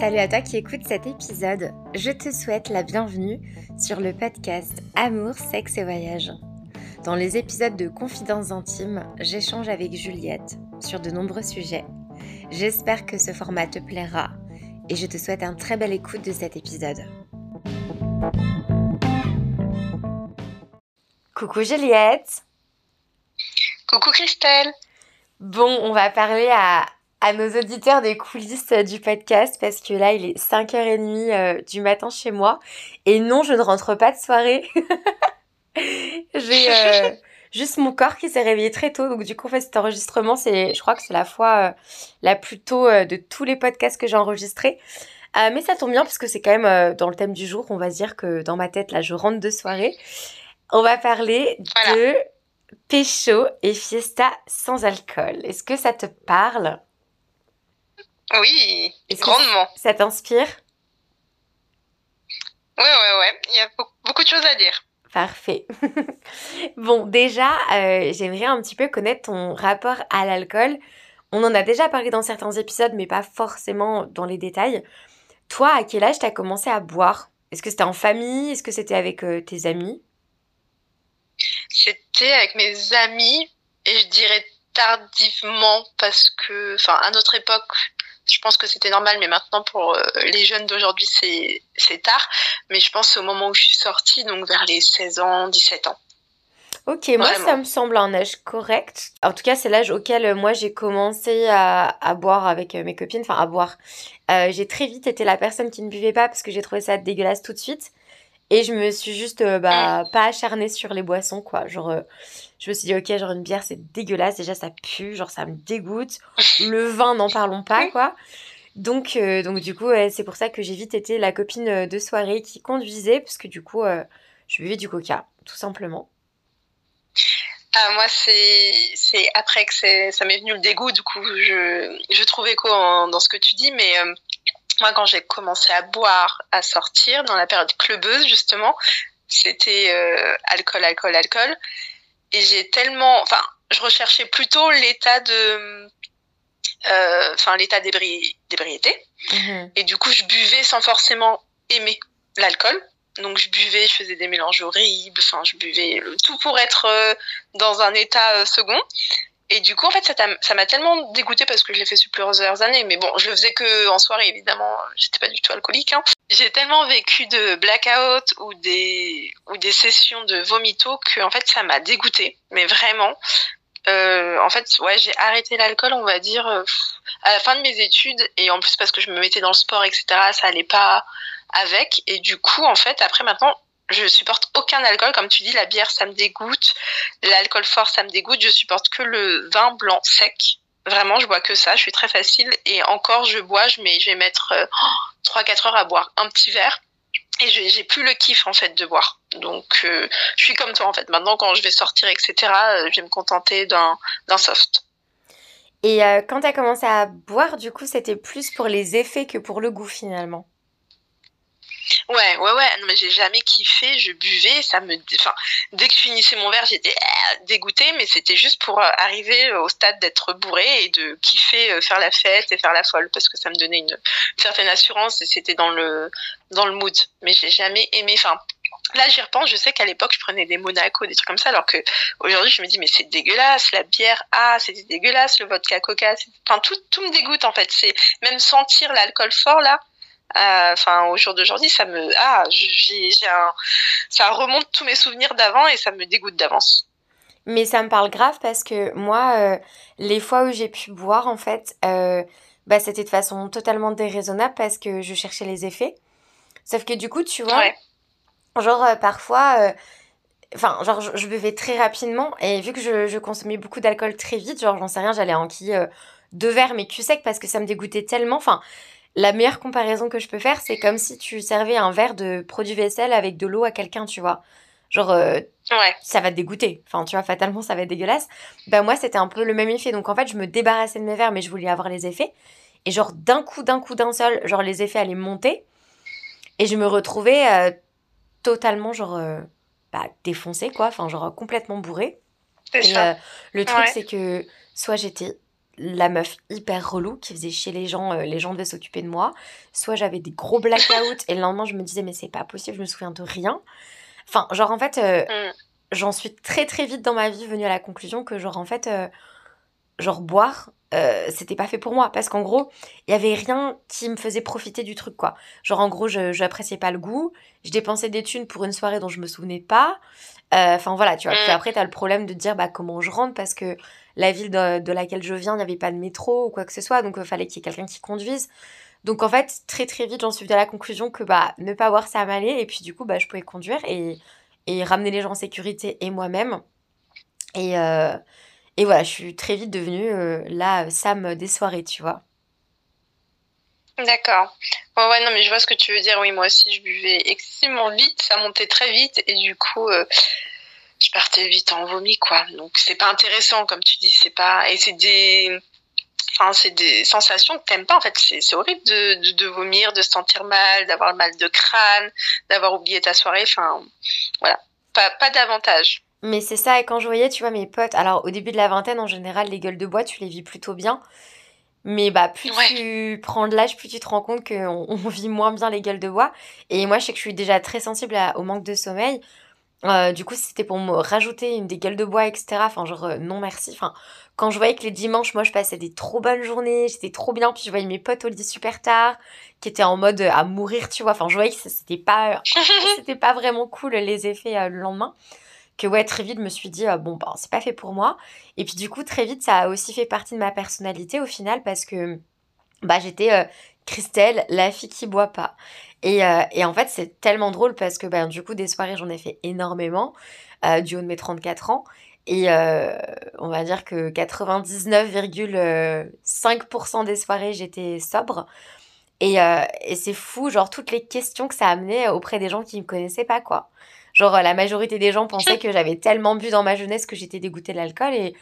Salut à toi qui écoutes cet épisode. Je te souhaite la bienvenue sur le podcast Amour, sexe et voyage. Dans les épisodes de Confidences intimes, j'échange avec Juliette sur de nombreux sujets. J'espère que ce format te plaira et je te souhaite un très bel écoute de cet épisode. Coucou Juliette Coucou Christelle Bon, on va parler à, à nos auditeurs des coulisses du podcast parce que là, il est 5h30 euh, du matin chez moi. Et non, je ne rentre pas de soirée. J'ai euh, juste mon corps qui s'est réveillé très tôt. Donc du coup, en fait, cet enregistrement, c'est, je crois que c'est la fois euh, la plus tôt de tous les podcasts que j'ai enregistrés. mais ça tombe bien parce que c'est quand même dans le thème du jour. On va dire que dans ma tête, là, je rentre de soirée. On va parler de pécho et fiesta sans alcool. Est-ce que ça te parle? Oui, grandement. Ça t'inspire? Ouais, ouais, ouais. Il y a beaucoup de choses à dire. Parfait. bon, déjà, euh, j'aimerais un petit peu connaître ton rapport à l'alcool. On en a déjà parlé dans certains épisodes, mais pas forcément dans les détails. Toi, à quel âge t'as commencé à boire? Est-ce que c'était en famille? Est-ce que c'était avec euh, tes amis? C'était avec mes amis, et je dirais tardivement parce que, enfin, à notre époque, je pense que c'était normal, mais maintenant pour euh, les jeunes d'aujourd'hui, c'est tard. Mais je pense au moment où je suis sortie, donc vers les 16 ans, 17 ans. Ok, moi ça me semble un âge correct. En tout cas, c'est l'âge auquel euh, moi j'ai commencé à, à, boire avec euh, mes copines, enfin à boire. j'ai très vite été la personne qui ne buvait pas parce que j'ai trouvé ça dégueulasse tout de suite. Et je me suis juste bah, mm. pas acharnée sur les boissons, quoi. Genre, je me suis dit, ok, genre une bière, c'est dégueulasse. Déjà, ça pue, genre ça me dégoûte. Le vin, n'en parlons pas, quoi. Donc, euh, donc du coup, c'est pour ça que j'ai vite été la copine euh, de soirée qui conduisait, parce que du coup, euh, je buvais du coca, tout simplement. Ah, moi, c'est après que ça m'est venu le dégoût, du coup, je, je trouve écho dans ce que tu dis, mais moi, quand j'ai commencé à boire, à sortir, dans la période clubeuse, justement, c'était alcool, alcool, alcool et j'ai tellement, enfin, je recherchais plutôt l'état de, euh, enfin, l'état d'ébriété. Mhm. Et du coup, je buvais sans forcément aimer l'alcool. Donc, je buvais, je faisais des mélanges horribles, enfin, je buvais le tout pour être euh, dans un état euh, second. Et du coup, en fait, ça m'a tellement dégoûté parce que je l'ai fait sur plusieurs années. Mais bon, je le faisais que en soirée, évidemment. J'étais pas du tout alcoolique. Hein. J'ai tellement vécu de blackout ou des, ou des sessions de vomito que, en fait, ça m'a dégoûté. Mais vraiment. Euh, en fait, ouais, j'ai arrêté l'alcool, on va dire, euh, à la fin de mes études. Et en plus, parce que je me mettais dans le sport, etc., ça allait pas avec. Et du coup, en fait, après, maintenant, je supporte aucun alcool, comme tu dis, la bière ça me dégoûte, l'alcool fort ça me dégoûte, je supporte que le vin blanc sec. Vraiment, je bois que ça, je suis très facile. Et encore, je bois, je, je vais mettre 3-4 euh, heures à boire un petit verre. Et j'ai plus le kiff en fait de boire. Donc euh, je suis comme toi en fait. Maintenant quand je vais sortir, etc., euh, je vais me contenter d'un soft. Et quand tu as commencé à boire, du coup, c'était plus pour les effets que pour le goût finalement? Ouais, ouais, ouais. Non, mais j'ai jamais kiffé. Je buvais, ça me. Enfin, dès que je finissais mon verre, j'étais euh, dégoûtée, mais c'était juste pour euh, arriver au stade d'être bourré et de kiffer euh, faire la fête et faire la folle parce que ça me donnait une certaine assurance et c'était dans le dans le mood. Mais j'ai jamais aimé. Enfin, là j'y repense. Je sais qu'à l'époque je prenais des Monaco, des trucs comme ça, alors que aujourd'hui je me dis mais c'est dégueulasse. La bière, ah c'était dégueulasse. Le vodka, coca, enfin tout tout me dégoûte en fait. C'est même sentir l'alcool fort là euh, enfin au jour d'aujourd'hui ça me ah j'ai un ça remonte tous mes souvenirs d'avant et ça me dégoûte d'avance. Mais ça me parle grave parce que moi euh, les fois où j'ai pu boire en fait euh, bah c'était de façon totalement déraisonnable parce que je cherchais les effets. Sauf que du coup tu vois genre parfois enfin genre je, buvais très rapidement et vu que je, je consommais beaucoup d'alcool très vite genre j'en sais rien j'allais enquiller deux verres mais cul sec parce que ça me dégoûtait tellement. Enfin la meilleure comparaison que je peux faire, c'est comme si tu servais un verre de produit vaisselle avec de l'eau à quelqu'un, tu vois. Genre, euh, ça va te dégoûter. Enfin, tu vois, fatalement, ça va être dégueulasse. Ben, moi, c'était un peu le même effet. Donc, en fait, je me débarrassais de mes verres, mais je voulais avoir les effets. Et, genre, d'un coup, d'un coup, d'un seul, genre, les effets allaient monter. Et je me retrouvais euh, totalement, genre, euh, bah, défoncée, quoi. Enfin, genre, complètement bourrée. Et le truc, c'est que soit j'étais la meuf hyper relou qui faisait chier les gens, euh, les gens devaient s'occuper de moi. Soit j'avais des gros blackouts et le lendemain je me disais mais c'est pas possible, je me souviens de rien. Enfin, genre en fait, euh, mm. j'en suis très très vite dans ma vie venue à la conclusion que genre en fait, euh, genre boire, c'était pas fait pour moi. Parce qu'en gros, il y avait rien qui me faisait profiter du truc quoi. Genre en gros, je j'appréciais pas le goût, je dépensais des thunes pour une soirée dont je me souvenais pas. Enfin voilà, tu vois. Puis mm. après, t'as le problème de dire bah comment je rentre parce que la ville de, laquelle je viens, il n'y avait pas de métro ou quoi que ce soit, donc il fallait qu'il y ait quelqu'un qui conduise. Donc en fait, très très vite, j'en suis venue à la conclusion que bah ne pas voir ça m'allait et puis du coup bah je pouvais conduire et, et ramener les gens en sécurité et moi-même. Et, euh, et voilà, je suis très vite devenue euh, la Sam des soirées, tu vois. D'accord. ouais, non, mais je vois ce que tu veux dire. Oui, moi aussi, je buvais excessivement vite, ça montait très vite et du coup, euh, je partais vite en vomi, quoi. Donc, c'est pas intéressant, comme tu dis, c'est pas. Et c'est des. Enfin, c'est des sensations que t'aimes pas, en fait. C'est horrible de, de, vomir, de se sentir mal, d'avoir mal de crâne, d'avoir oublié ta soirée. Enfin, voilà. Pas, pas d'avantage. Mais c'est ça, et quand je voyais, tu vois, mes potes, alors au début de la vingtaine, en général, les gueules de bois, tu les vis plutôt bien. Mais bah, plus tu prends de l'âge, plus tu te rends compte qu'on on vit moins bien les gueules de bois. Et moi, je sais que je suis déjà très sensible au manque de sommeil. Euh, du coup, c'était pour me rajouter une des gueules de bois, etc. Enfin, genre, euh, non merci. Enfin, quand je voyais que les dimanches, moi, je passais des trop bonnes journées, j'étais trop bien, puis je voyais mes potes au lit super tard, qui étaient en mode euh, à mourir, tu vois. Enfin, je voyais que c'était pas, c'était pas vraiment cool les effets le lendemain. Que ouais, très vite, je me suis dit, bon, ben, c'est pas fait pour moi. Et puis, du coup, très vite, ça a aussi fait partie de ma personnalité au final, parce que, bah, j'étais Christelle, la fille qui boit pas. Et, euh, et en fait, c'est tellement drôle parce que ben, du coup, des soirées, j'en ai fait énormément euh, du haut de mes 34 ans. Et euh, on va dire que 99,5% des soirées, j'étais sobre. Et, et c'est fou, genre, toutes les questions que ça a amené auprès des gens qui me connaissaient pas, quoi. Genre, la majorité des gens pensaient que j'avais tellement bu dans ma jeunesse que j'étais dégoûtée de l'alcool. Et,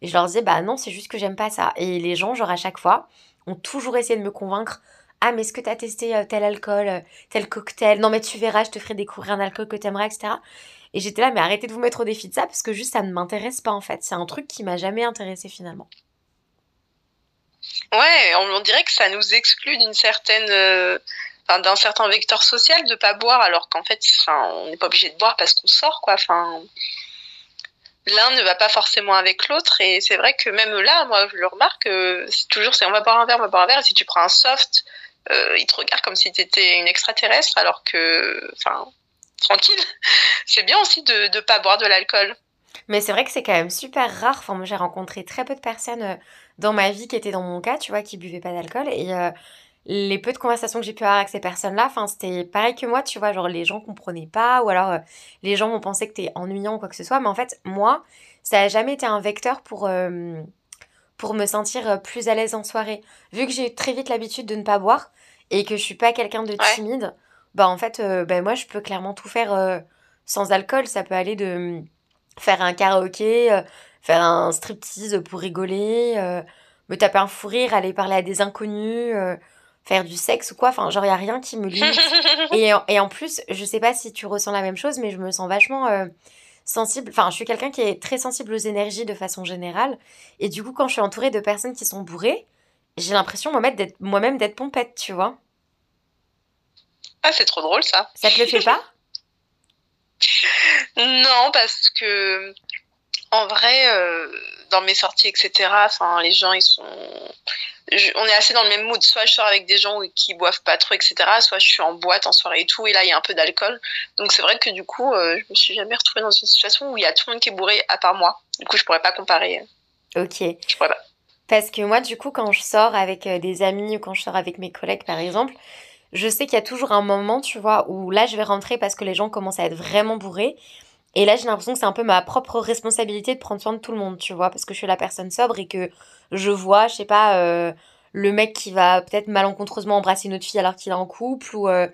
et je leur disais, bah non, c'est juste que j'aime pas ça. Et les gens, genre, à chaque fois, ont toujours essayé de me convaincre ah, mais est-ce que tu testé euh, tel alcool, euh, tel cocktail? Non, mais tu verras, je te ferai découvrir un alcool que tu aimerais, etc. Et j'étais là, mais arrêtez de vous mettre au défi de ça parce que juste ça ne m'intéresse pas en fait. C'est un truc qui m'a jamais intéressé finalement. Ouais, on, dirait que ça nous exclut d'une certaine. Euh, d'un certain vecteur social de pas boire alors qu'en fait on n'est pas obligé de boire parce qu'on sort quoi enfin l'un ne va pas forcément avec l'autre et c'est vrai que même là moi je le remarque c'est toujours c'est on va boire un verre on va boire un verre et si tu prends un soft euh, ils te regardent comme si tu une extraterrestre, alors que, enfin, tranquille. C'est bien aussi de ne pas boire de l'alcool. Mais c'est vrai que c'est quand même super rare. Enfin, moi, j'ai rencontré très peu de personnes euh, dans ma vie qui étaient dans mon cas, tu vois, qui buvaient pas d'alcool. Et euh, les peu de conversations que j'ai pu avoir avec ces personnes-là, enfin, c'était pareil que moi, tu vois, genre les gens comprenaient pas, ou alors les gens vont penser que t'es ennuyant ou quoi que ce soit. Mais en fait, moi, ça a jamais été un vecteur pour, pour me sentir plus à l'aise en soirée. Vu que j'ai très vite l'habitude de ne pas boire, et que je suis pas quelqu'un de timide, bah en fait, euh, bah, moi je peux clairement tout faire euh, sans alcool. Ça peut aller de mm, faire un karaoké, euh, faire un striptease pour rigoler, me taper un fou rire, aller parler à des inconnus, faire du sexe ou quoi. Enfin, genre, il a rien qui me limite. et, et, en plus, je sais pas si tu ressens la même chose, mais je me sens vachement sensible. Enfin, je suis quelqu'un qui est très sensible aux énergies de façon générale. Et du coup, quand je suis entourée de personnes qui sont bourrées, j'ai l'impression moi-même d'être pompette, tu vois. Ah, c'est trop drôle ça. Ça te le fait pas? Non, parce que en vrai, euh, dans mes sorties, etc., enfin, les gens, ils sont. on est assez dans le même mood. Soit je sors avec des gens qui boivent pas trop, etc., soit je suis en boîte en soirée et tout, et là, il y a un peu d'alcool. Donc, c'est vrai que du coup, euh, je me suis jamais retrouvée dans une situation où il y a tout le monde qui est bourré à part moi. Du coup, je pourrais pas comparer. Ok. Je pourrais pas. Parce que moi, du coup, quand je sors avec euh, des amis ou quand je sors avec mes collègues, par exemple, je sais qu'il y a toujours un moment, tu vois, où là, je vais rentrer parce que les gens commencent à être vraiment bourrés. Et là, j'ai l'impression que c'est un peu ma propre responsabilité de prendre soin de tout le monde, tu vois, parce que je suis la personne sobre et que je vois, je sais pas, euh, le mec qui va peut-être malencontreusement embrasser une autre fille alors qu'il est en couple ou, euh,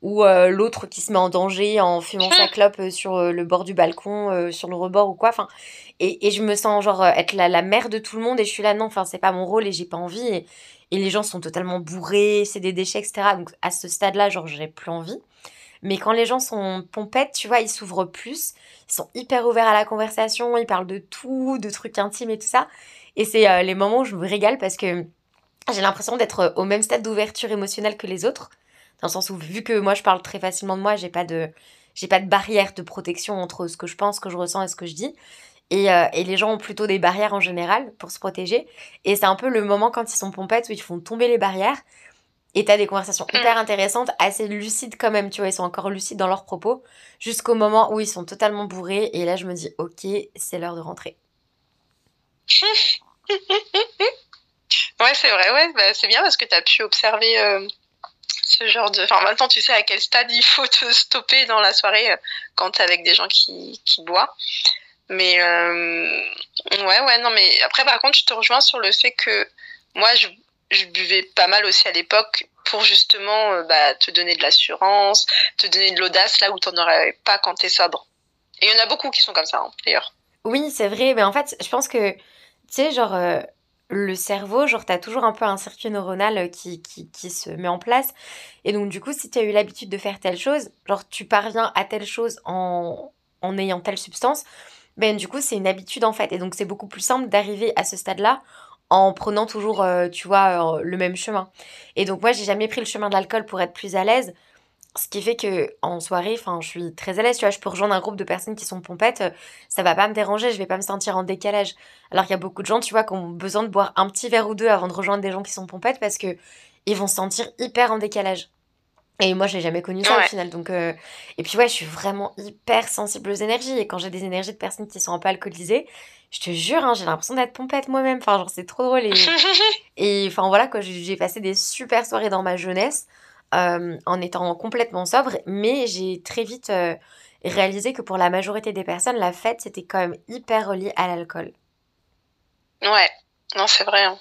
ou l'autre qui se met en danger en fumant sa clope sur le bord du balcon, sur le rebord ou quoi. Enfin, et, et je me sens genre euh, être la, la mère de tout le monde et je suis là, non, enfin, c'est pas mon rôle et j'ai pas envie. Et, et, les gens sont totalement bourrés, c'est des déchets, etc. Donc à ce stade-là, genre, j'ai plus envie. Mais quand les gens sont pompettes, tu vois, ils s'ouvrent plus, ils sont hyper ouverts à la conversation, ils parlent de tout, de trucs intimes et tout ça. Et c'est les moments où je me régale parce que j'ai l'impression d'être au même stade d'ouverture émotionnelle que les autres. Dans le sens où, vu que moi je parle très facilement de moi, j'ai pas de, j'ai pas de barrière de protection entre ce que je pense, ce que je ressens et ce que je dis. Et, et, les gens ont plutôt des barrières en général pour se protéger. Et c'est un peu le moment quand ils sont pompettes où ils font tomber les barrières. Et t'as des conversations mm. hyper intéressantes, assez lucides quand même, tu vois, ils sont encore lucides dans leurs propos, jusqu'au moment où ils sont totalement bourrés. Et là, je me dis, ok, c'est l'heure de rentrer. ouais, c'est vrai, ouais, bah, c'est bien parce que t'as pu observer euh, ce genre de. Enfin, maintenant, tu sais à quel stade il faut te stopper dans la soirée euh, quand t'es avec des gens qui, qui boivent. Mais euh, ouais, ouais, non, mais après, par contre, je te rejoins sur le fait que moi, je je buvais pas mal aussi à l'époque pour justement euh, bah, te donner de l'assurance, te donner de l'audace là où tu n'en aurais pas quand tu es sobre. Et il y en a beaucoup qui sont comme ça, hein, d'ailleurs. Oui, c'est vrai, mais en fait, je pense que, tu sais, genre, euh, le cerveau, genre, tu as toujours un peu un circuit neuronal qui, qui, qui, se met en place. Et donc, du coup, si tu as eu l'habitude de faire telle chose, genre, tu parviens à telle chose en, en ayant telle substance, ben, du coup, c'est une habitude, en fait. Et donc, c'est beaucoup plus simple d'arriver à ce stade-là en prenant toujours, euh, tu vois, euh, le même chemin. Et donc moi, j'ai jamais pris le chemin de l'alcool pour être plus à l'aise. Ce qui fait que en soirée, enfin, je suis très à l'aise, tu vois, je peux rejoindre un groupe de personnes qui sont pompettes, ça va pas me déranger, je vais pas me sentir en décalage. Alors qu'il y a beaucoup de gens, tu vois, qui ont besoin de boire un petit verre ou deux avant de rejoindre des gens qui sont pompettes parce que ils vont se sentir hyper en décalage. Et moi, je n'ai jamais connu ça au final. Donc, euh, Et puis, ouais, je suis vraiment hyper sensible aux énergies. Et quand j'ai des énergies de personnes qui sont un peu alcoolisées, je te jure, hein, j'ai l'impression d'être pompette moi-même. Enfin, genre, c'est trop drôle. Et, enfin, voilà, quoi, j'ai passé des super soirées dans ma jeunesse euh, en étant complètement sobre. Mais j'ai très vite euh, réalisé que pour la majorité des personnes, la fête, c'était quand même hyper relié à l'alcool. Ouais, non, c'est vrai. Hein.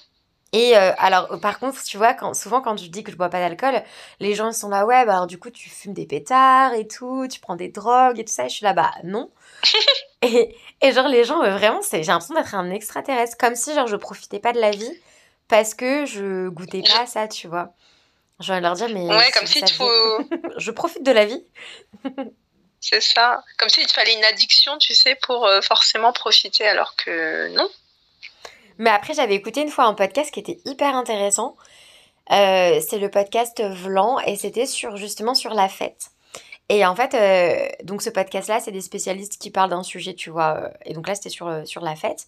Et euh, alors, par contre, tu vois, quand, souvent quand je dis que je bois pas d'alcool, les gens sont là, ouais, bah alors du coup, tu fumes des pétards et tout, tu prends des drogues et tout ça. Et je suis là, bah non. et, et genre, les gens, vraiment, j'ai l'impression d'être un extraterrestre. Comme si, genre, je profitais pas de la vie parce que je goûtais pas ça, tu vois. Je vais leur dire, mais. Ouais, comme si tu faut. je profite de la vie. C'est ça. Comme s'il te fallait une addiction, tu sais, pour euh, forcément profiter, alors que non. Mais après, j'avais écouté une fois un podcast qui était hyper intéressant. Euh, c'est le podcast Vlan et c'était sur justement sur la fête. Et en fait, euh, donc ce podcast-là, c'est des spécialistes qui parlent d'un sujet, tu vois. Euh, et donc là, c'était sur, la fête.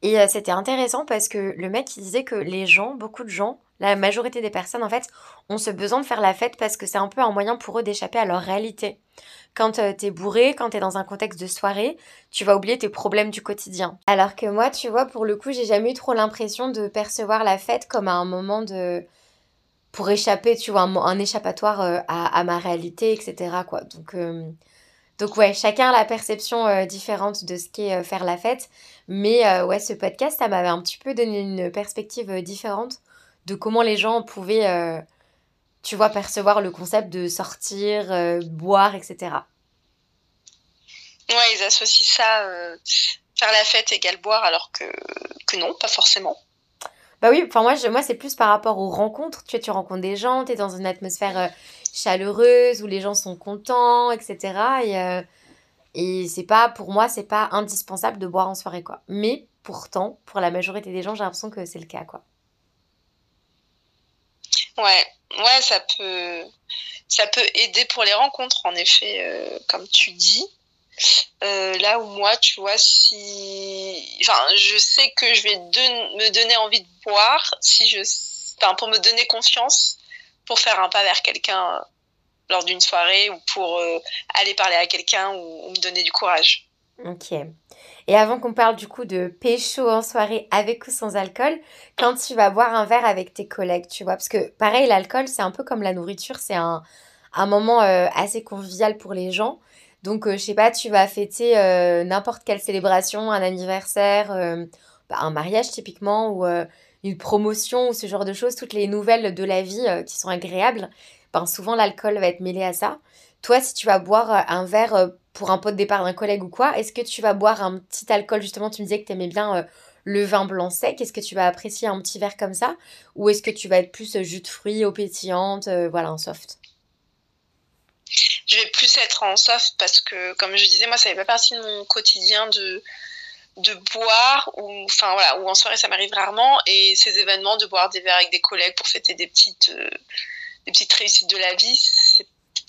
Et c'était intéressant parce que le mec, disait que les gens, beaucoup de gens, la majorité des personnes, en fait, ont ce besoin de faire la fête parce que c'est un peu un moyen pour eux d'échapper à leur réalité quand tu t'es bourré, quand t'es dans un contexte de soirée, tu vas oublier tes problèmes du quotidien. Alors que moi, tu vois, pour le coup, j'ai jamais eu trop l'impression de percevoir la fête comme un moment de pour échapper, tu vois, un, échappatoire euh, à, ma réalité, etc. Quoi. Donc, euh, donc ouais, chacun a la perception euh, différente de ce qu'est faire la fête. Mais ouais, ce podcast, ça m'avait un petit peu donné une perspective différente de comment les gens pouvaient tu vois, percevoir le concept de sortir, euh, boire, etc. Ouais, ils associent ça, euh, faire la fête égale boire, alors que, que non, pas forcément. Bah oui, enfin moi, moi c'est plus par rapport aux rencontres. Tu vois, tu rencontres des gens, tu es dans une atmosphère euh, chaleureuse où les gens sont contents, etc. Et, et c'est pas, pour moi, c'est pas indispensable de boire en soirée, quoi. Mais pourtant, pour la majorité des gens, j'ai l'impression que c'est le cas, quoi. Ouais, ouais, ça peut, ça peut aider pour les rencontres, en effet, euh, comme tu dis. Euh, là où moi, tu vois, si, je sais que je vais me donner envie de boire, si je, enfin, pour me donner confiance, pour faire un pas vers quelqu'un euh, lors d'une soirée ou pour aller parler à quelqu'un ou, me donner du courage. Ok. Et avant qu'on parle du coup de pécho en soirée avec ou sans alcool, quand tu vas boire un verre avec tes collègues, tu vois, parce que pareil, l'alcool, c'est un peu comme la nourriture, c'est un, un moment euh, assez convivial pour les gens. Donc, euh, je sais pas, tu vas fêter euh, n'importe quelle célébration, un anniversaire, bah, un mariage typiquement, ou une promotion, ou ce genre de choses, toutes les nouvelles de la vie qui sont agréables, ben, souvent l'alcool va être mêlé à ça. Toi, si tu vas boire un verre pour un pot de départ d'un collègue ou quoi, est-ce que tu vas boire un petit alcool? Justement, tu me disais que tu aimais bien euh, le vin blanc sec. Est-ce que tu vas apprécier un petit verre comme ça? Ou est-ce que tu vas être plus euh, jus de fruits, eau pétillante, euh, voilà, un soft? Je vais plus être en soft parce que, comme je disais, moi, ça fait pas partie de mon quotidien de boire ou enfin voilà ou en soirée ça m'arrive rarement. Et ces événements de boire des verres avec des collègues pour fêter des petites euh, des petites réussites de la vie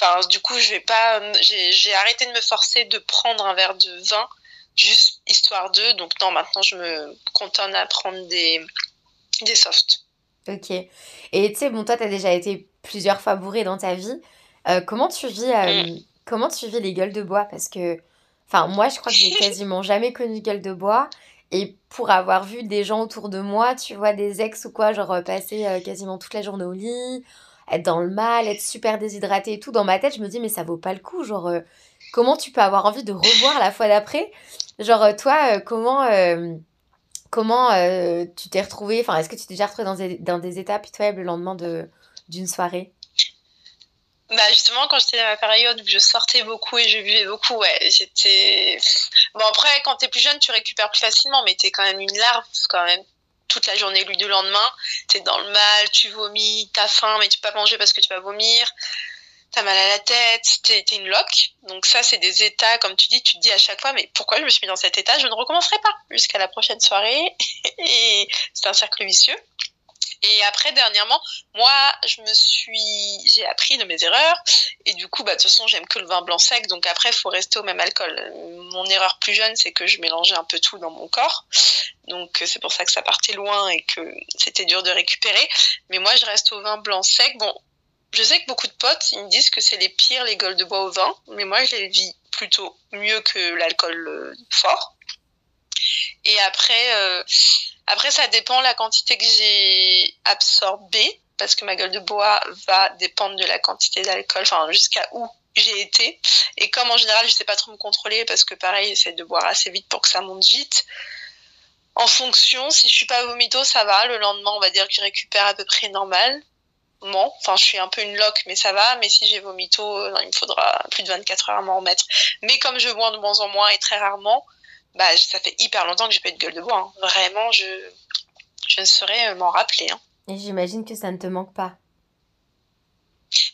enfin, du coup je vais pas j'ai arrêté de me forcer de prendre un verre de vin juste histoire de donc non maintenant je me contente à prendre des des softs ok et tu sais bon toi tu as déjà été plusieurs fois bourré dans ta vie euh, comment tu vis euh, mm. comment tu vis les gueules de bois? Parce que Enfin, moi, je crois que j'ai quasiment jamais connu gueule de bois. Et pour avoir vu des gens autour de moi, tu vois, des ex ou quoi, genre euh, passer euh, quasiment toute la journée au lit, être dans le mal, être super déshydraté et tout, dans ma tête, je me dis, mais ça vaut pas le coup. Genre, euh, comment tu peux avoir envie de revoir la fois d'après? Genre, toi, comment, comment tu t'es retrouvé Enfin, est-ce que tu t'es déjà retrouvé dans des, dans des pitoyables le lendemain d'une soirée? Bah justement, quand j'étais dans ma période où je sortais beaucoup et je buvais beaucoup, ouais, j'étais. Bon, après, quand t'es plus jeune, tu récupères plus facilement, mais t'es quand même une larve, quand même. Toute la journée, lui, du lendemain, t'es dans le mal, tu vomis, t'as faim, mais tu peux pas manger parce que tu vas vomir, t'as mal à la tête, t'es une loque. Donc, ça, c'est des états, comme tu dis, tu te dis à chaque fois, mais pourquoi je me suis mis dans cet état? Je ne recommencerai pas jusqu'à la prochaine soirée. et c'est un cercle vicieux. Et après, dernièrement, moi, je me suis, j'ai appris de mes erreurs. Et du coup, bah, de toute façon, j'aime que le vin blanc sec. Donc après, faut rester au même alcool. Mon erreur plus jeune, c'est que je mélangeais un peu tout dans mon corps. Donc c'est pour ça que ça partait loin et que c'était dur de récupérer. Mais moi, je reste au vin blanc sec. Bon, je sais que beaucoup de potes, ils me disent que c'est les pires, les gueules de bois au vin. Mais moi, je les vis plutôt mieux que l'alcool euh, fort. Et après, euh, après, ça dépend la quantité que j'ai absorbée, parce que ma gueule de bois va dépendre de la quantité d'alcool, enfin jusqu'à où j'ai été. Et comme en général, je sais pas trop me contrôler, parce que pareil, j'essaie de boire assez vite pour que ça monte vite. En fonction, si je suis pas vomito, ça va. Le lendemain, on va dire que je récupère à peu près normal. Enfin, je suis un peu une loque, mais ça va. Mais si j'ai vomito, euh, il me faudra plus de 24 heures à m'en remettre. Mais comme je bois de moins en moins et très rarement, bah, ça fait hyper longtemps que j'ai pas eu de gueule de bois. Hein. Vraiment, je, je ne saurais euh, m'en rappeler. Hein. Et j'imagine que ça ne te manque pas.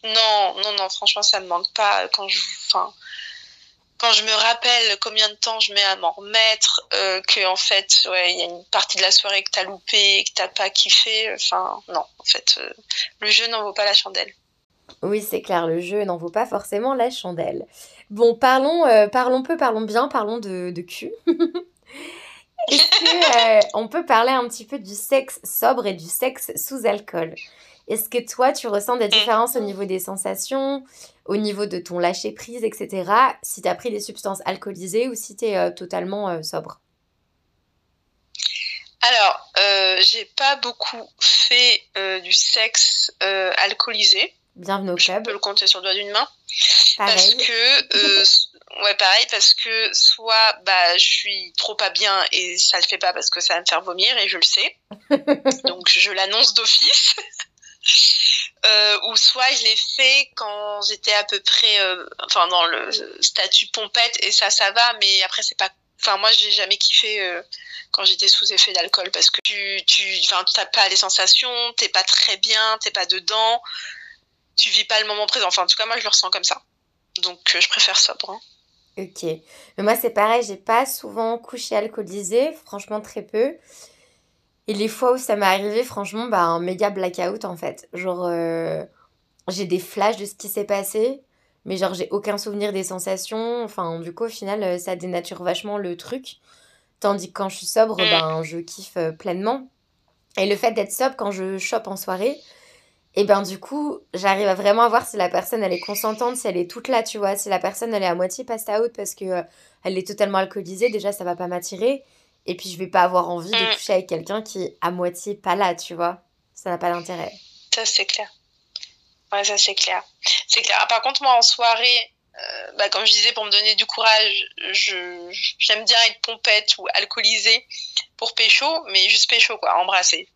Non, non, non, franchement, ça ne me manque pas. Quand je, enfin, quand je me rappelle combien de temps je mets à m'en remettre, euh, que en fait, ouais, il y a une partie de la soirée que tu as loupé, que t'as pas kiffé. Enfin, non, en fait, euh, le jeu n'en vaut pas la chandelle. Oui, c'est clair, le jeu n'en vaut pas forcément la chandelle. Bon, parlons, euh, parlons peu, parlons bien, parlons de, de cul. Est-ce qu'on euh, peut parler un petit peu du sexe sobre et du sexe sous alcool? Est-ce que toi, tu ressens des différences au niveau des sensations, au niveau de ton lâcher-prise, etc., si tu as pris des substances alcoolisées ou si tu es euh, totalement sobre? Alors, j'ai pas beaucoup fait du sexe alcoolisé. Bienvenue au club. Je peux le compter sur le doigt d'une main. Parce que, euh, ouais, pareil, parce que soit bah, je suis trop pas bien et ça le fait pas parce que ça va me faire vomir et je le sais. Donc je l'annonce d'office. Euh, ou soit je l'ai fait quand j'étais à peu près euh, enfin dans le statut pompette et ça ça va mais après c'est pas enfin moi j'ai jamais kiffé quand j'étais sous effet d'alcool parce que tu tu enfin t'as pas les sensations t'es pas très bien t'es pas dedans tu vis pas le moment présent. Enfin, en tout cas, moi, je le ressens comme ça. Donc, euh, je préfère sobre. Hein. Ok. Mais moi, c'est pareil, j'ai pas souvent couché alcoolisé, franchement, très peu. Et les fois où ça m'est arrivé, franchement, bah, un méga blackout, en fait. Genre, euh, j'ai des flashs de ce qui s'est passé, mais genre, j'ai aucun souvenir des sensations. Enfin, du coup, au final, euh, ça dénature vachement le truc. Tandis que quand je suis sobre, mm. ben, je kiffe pleinement. Et le fait d'être sobre quand je chope en soirée, et ben du coup, j'arrive à vraiment voir si la personne elle est consentante, si elle est toute là, tu vois, si la personne elle est à moitié passed out parce que euh, elle est totalement alcoolisée, déjà ça va pas m'attirer et puis je vais pas avoir envie de mm. coucher avec quelqu'un qui est à moitié pas là, tu vois. Ça n'a pas d'intérêt. Ça c'est clair. Ouais, ça c'est clair. C'est clair. Ah, par contre moi en soirée euh, bah, comme je disais, pour me donner du courage, je, j'aime bien être pompette ou alcoolisée pour pécho, mais juste pécho, quoi, embrasser